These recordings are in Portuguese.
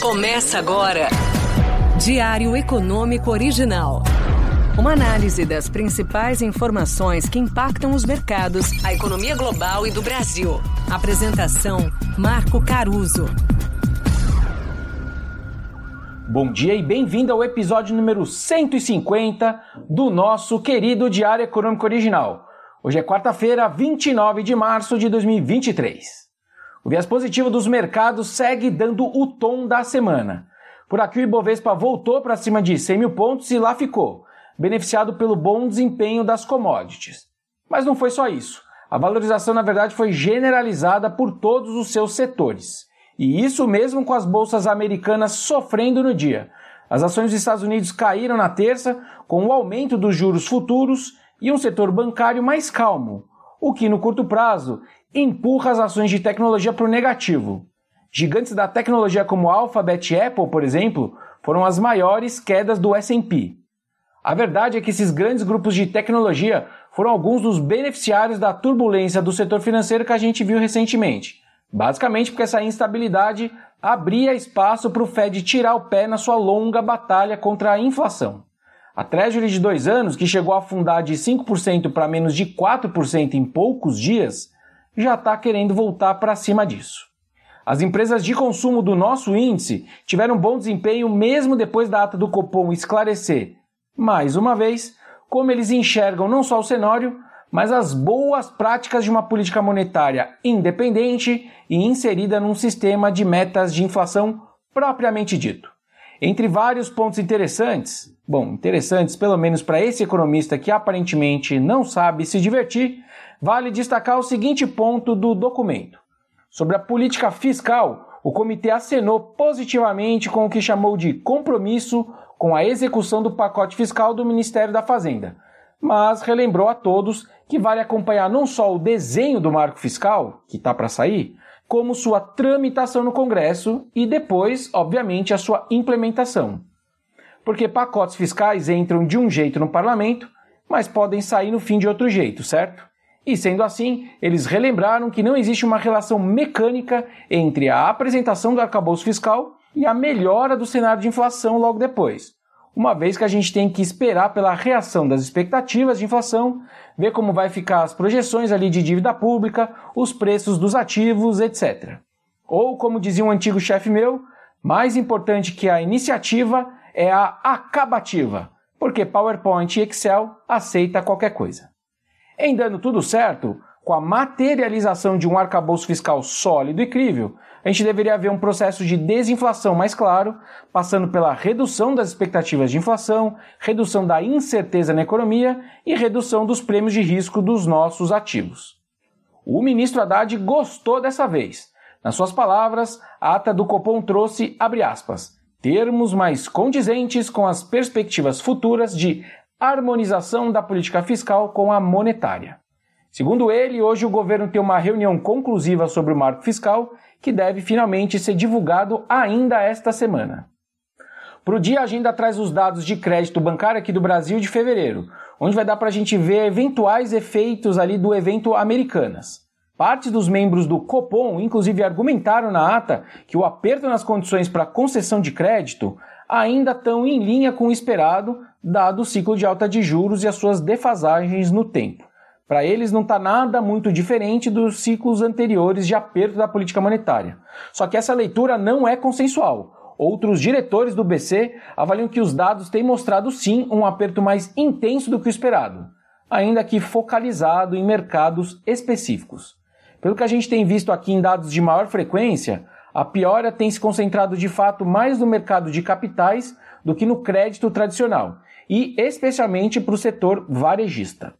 Começa agora. Diário Econômico Original. Uma análise das principais informações que impactam os mercados, a economia global e do Brasil. Apresentação: Marco Caruso. Bom dia e bem-vindo ao episódio número 150 do nosso querido Diário Econômico Original. Hoje é quarta-feira, 29 de março de 2023. O viés positivo dos mercados segue dando o tom da semana. Por aqui o Ibovespa voltou para cima de 100 mil pontos e lá ficou, beneficiado pelo bom desempenho das commodities. Mas não foi só isso. A valorização, na verdade, foi generalizada por todos os seus setores. E isso mesmo com as bolsas americanas sofrendo no dia. As ações dos Estados Unidos caíram na terça, com o aumento dos juros futuros e um setor bancário mais calmo, o que no curto prazo empurra as ações de tecnologia para o negativo. Gigantes da tecnologia como Alphabet e Apple, por exemplo, foram as maiores quedas do S&P. A verdade é que esses grandes grupos de tecnologia foram alguns dos beneficiários da turbulência do setor financeiro que a gente viu recentemente. Basicamente porque essa instabilidade abria espaço para o Fed tirar o pé na sua longa batalha contra a inflação. A Treasury de dois anos, que chegou a afundar de 5% para menos de 4% em poucos dias, já está querendo voltar para cima disso. As empresas de consumo do nosso índice tiveram bom desempenho mesmo depois da ata do Copom esclarecer, mais uma vez, como eles enxergam não só o cenário, mas as boas práticas de uma política monetária independente e inserida num sistema de metas de inflação propriamente dito. Entre vários pontos interessantes, bom, interessantes pelo menos para esse economista que aparentemente não sabe se divertir, vale destacar o seguinte ponto do documento. Sobre a política fiscal, o comitê acenou positivamente com o que chamou de compromisso com a execução do pacote fiscal do Ministério da Fazenda, mas relembrou a todos que vale acompanhar não só o desenho do marco fiscal, que está para sair, como sua tramitação no Congresso e depois, obviamente, a sua implementação. Porque pacotes fiscais entram de um jeito no parlamento, mas podem sair no fim de outro jeito, certo? E sendo assim, eles relembraram que não existe uma relação mecânica entre a apresentação do arcabouço fiscal e a melhora do cenário de inflação logo depois. Uma vez que a gente tem que esperar pela reação das expectativas de inflação, ver como vai ficar as projeções ali de dívida pública, os preços dos ativos, etc. Ou, como dizia um antigo chefe meu, mais importante que a iniciativa é a acabativa, porque PowerPoint e Excel aceita qualquer coisa. Em dando tudo certo, com a materialização de um arcabouço fiscal sólido e crível, a gente deveria ver um processo de desinflação mais claro, passando pela redução das expectativas de inflação, redução da incerteza na economia e redução dos prêmios de risco dos nossos ativos. O ministro Haddad gostou dessa vez. Nas suas palavras, a ata do Copom trouxe, abre aspas, termos mais condizentes com as perspectivas futuras de harmonização da política fiscal com a monetária. Segundo ele, hoje o governo tem uma reunião conclusiva sobre o marco fiscal que deve finalmente ser divulgado ainda esta semana. Para o dia, a agenda traz os dados de crédito bancário aqui do Brasil de fevereiro, onde vai dar para a gente ver eventuais efeitos ali do evento Americanas. Parte dos membros do Copom, inclusive, argumentaram na ata que o aperto nas condições para concessão de crédito ainda estão em linha com o esperado, dado o ciclo de alta de juros e as suas defasagens no tempo. Para eles não está nada muito diferente dos ciclos anteriores de aperto da política monetária. Só que essa leitura não é consensual. Outros diretores do BC avaliam que os dados têm mostrado sim um aperto mais intenso do que o esperado, ainda que focalizado em mercados específicos. Pelo que a gente tem visto aqui em dados de maior frequência, a piora tem se concentrado de fato mais no mercado de capitais do que no crédito tradicional, e especialmente para o setor varejista.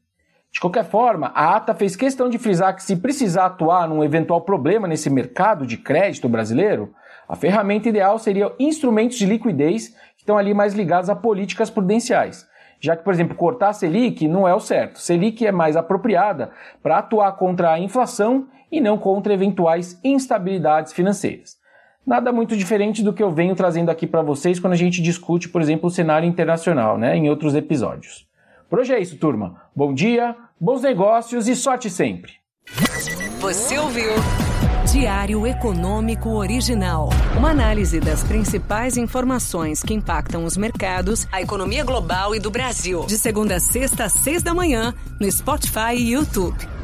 De qualquer forma, a ata fez questão de frisar que se precisar atuar num eventual problema nesse mercado de crédito brasileiro, a ferramenta ideal seria instrumentos de liquidez que estão ali mais ligados a políticas prudenciais. Já que, por exemplo, cortar a Selic não é o certo. Selic é mais apropriada para atuar contra a inflação e não contra eventuais instabilidades financeiras. Nada muito diferente do que eu venho trazendo aqui para vocês quando a gente discute, por exemplo, o cenário internacional, né, em outros episódios. Por hoje é isso, turma. Bom dia, bons negócios e sorte sempre. Você ouviu? Diário Econômico Original. Uma análise das principais informações que impactam os mercados, a economia global e do Brasil. De segunda a sexta, às seis da manhã, no Spotify e YouTube.